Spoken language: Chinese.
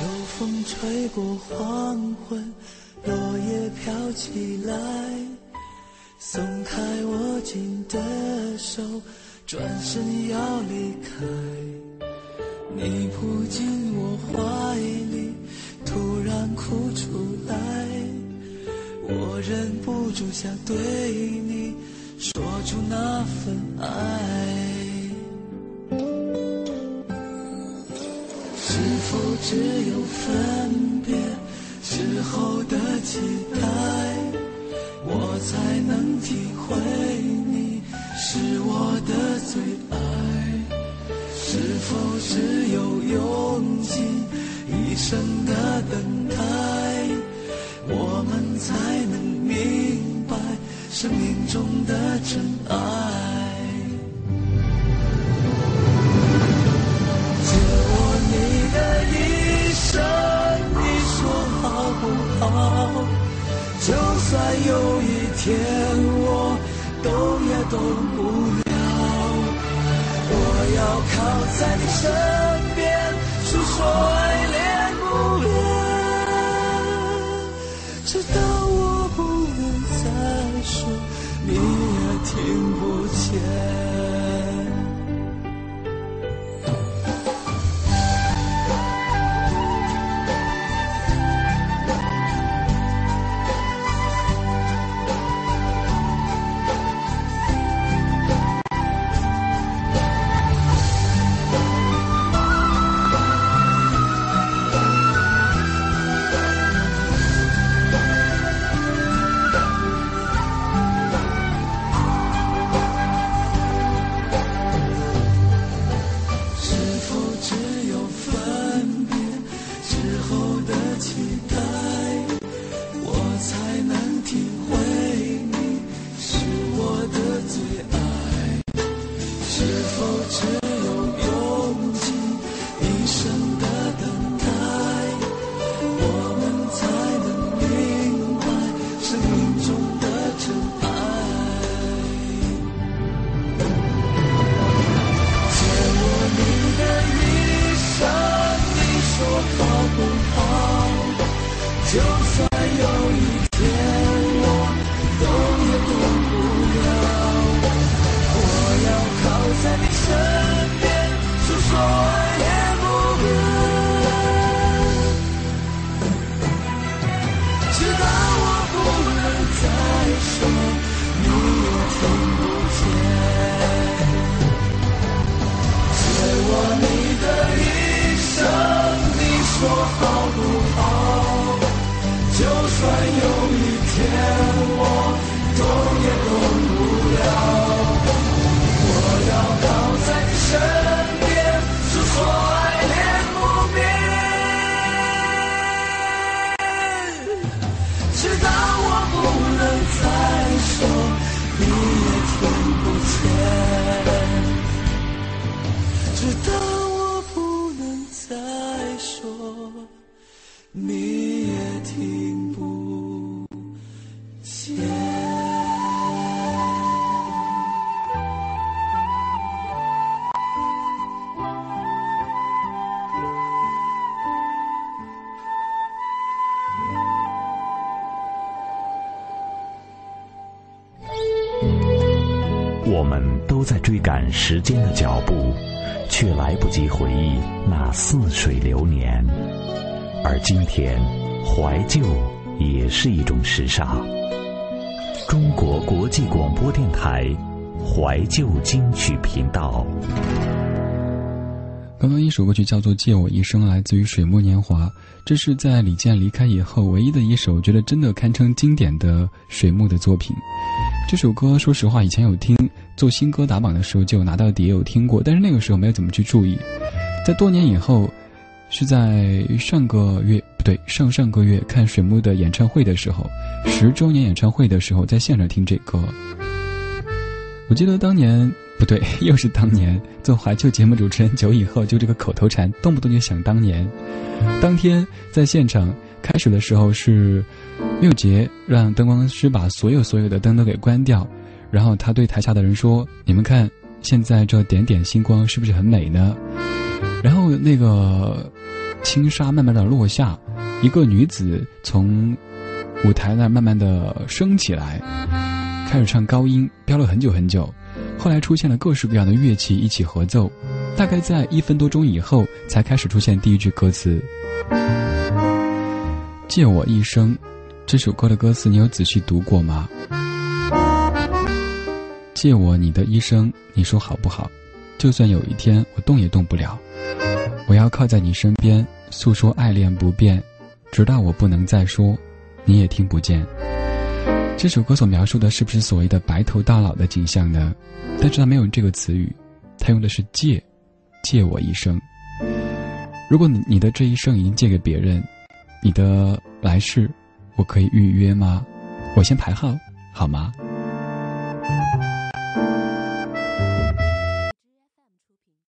秋风吹过黄昏，落叶飘起来，松开握紧的手，转身要离开。你扑进我怀里，突然哭出来，我忍不住想对你只有分别之后的期待，我才能体会你是我的最爱？是否只有用尽一生的等待，我们才能明白生命中的真爱？天我动也动不了，我要靠在你身边，诉说爱恋不变，直到我不能再说，你也听不见。就算都在追赶时间的脚步，却来不及回忆那似水流年。而今天，怀旧也是一种时尚。中国国际广播电台怀旧金曲频道。刚刚一首歌曲叫做《借我一生》，来自于水木年华。这是在李健离开以后唯一的一首觉得真的堪称经典的水木的作品。这首歌说实话以前有听，做新歌打榜的时候就拿到碟有听过，但是那个时候没有怎么去注意。在多年以后，是在上个月不对上上个月看水木的演唱会的时候，十周年演唱会的时候在现场听这歌。我记得当年。不对，又是当年做怀旧节目主持人久以后，就这个口头禅，动不动就想当年。当天在现场开始的时候是六杰让灯光师把所有所有的灯都给关掉，然后他对台下的人说：“你们看，现在这点点星光是不是很美呢？”然后那个轻纱慢慢的落下，一个女子从舞台那慢慢的升起来，开始唱高音，飙了很久很久。后来出现了各式各样的乐器一起合奏，大概在一分多钟以后，才开始出现第一句歌词：“借我一生。”这首歌的歌词你有仔细读过吗？借我你的一生，你说好不好？就算有一天我动也动不了，我要靠在你身边，诉说爱恋不变，直到我不能再说，你也听不见。这首歌所描述的是不是所谓的白头到老的景象呢？但是它没有这个词语，它用的是借，借我一生。如果你你的这一生已经借给别人，你的来世，我可以预约吗？我先排号，好吗？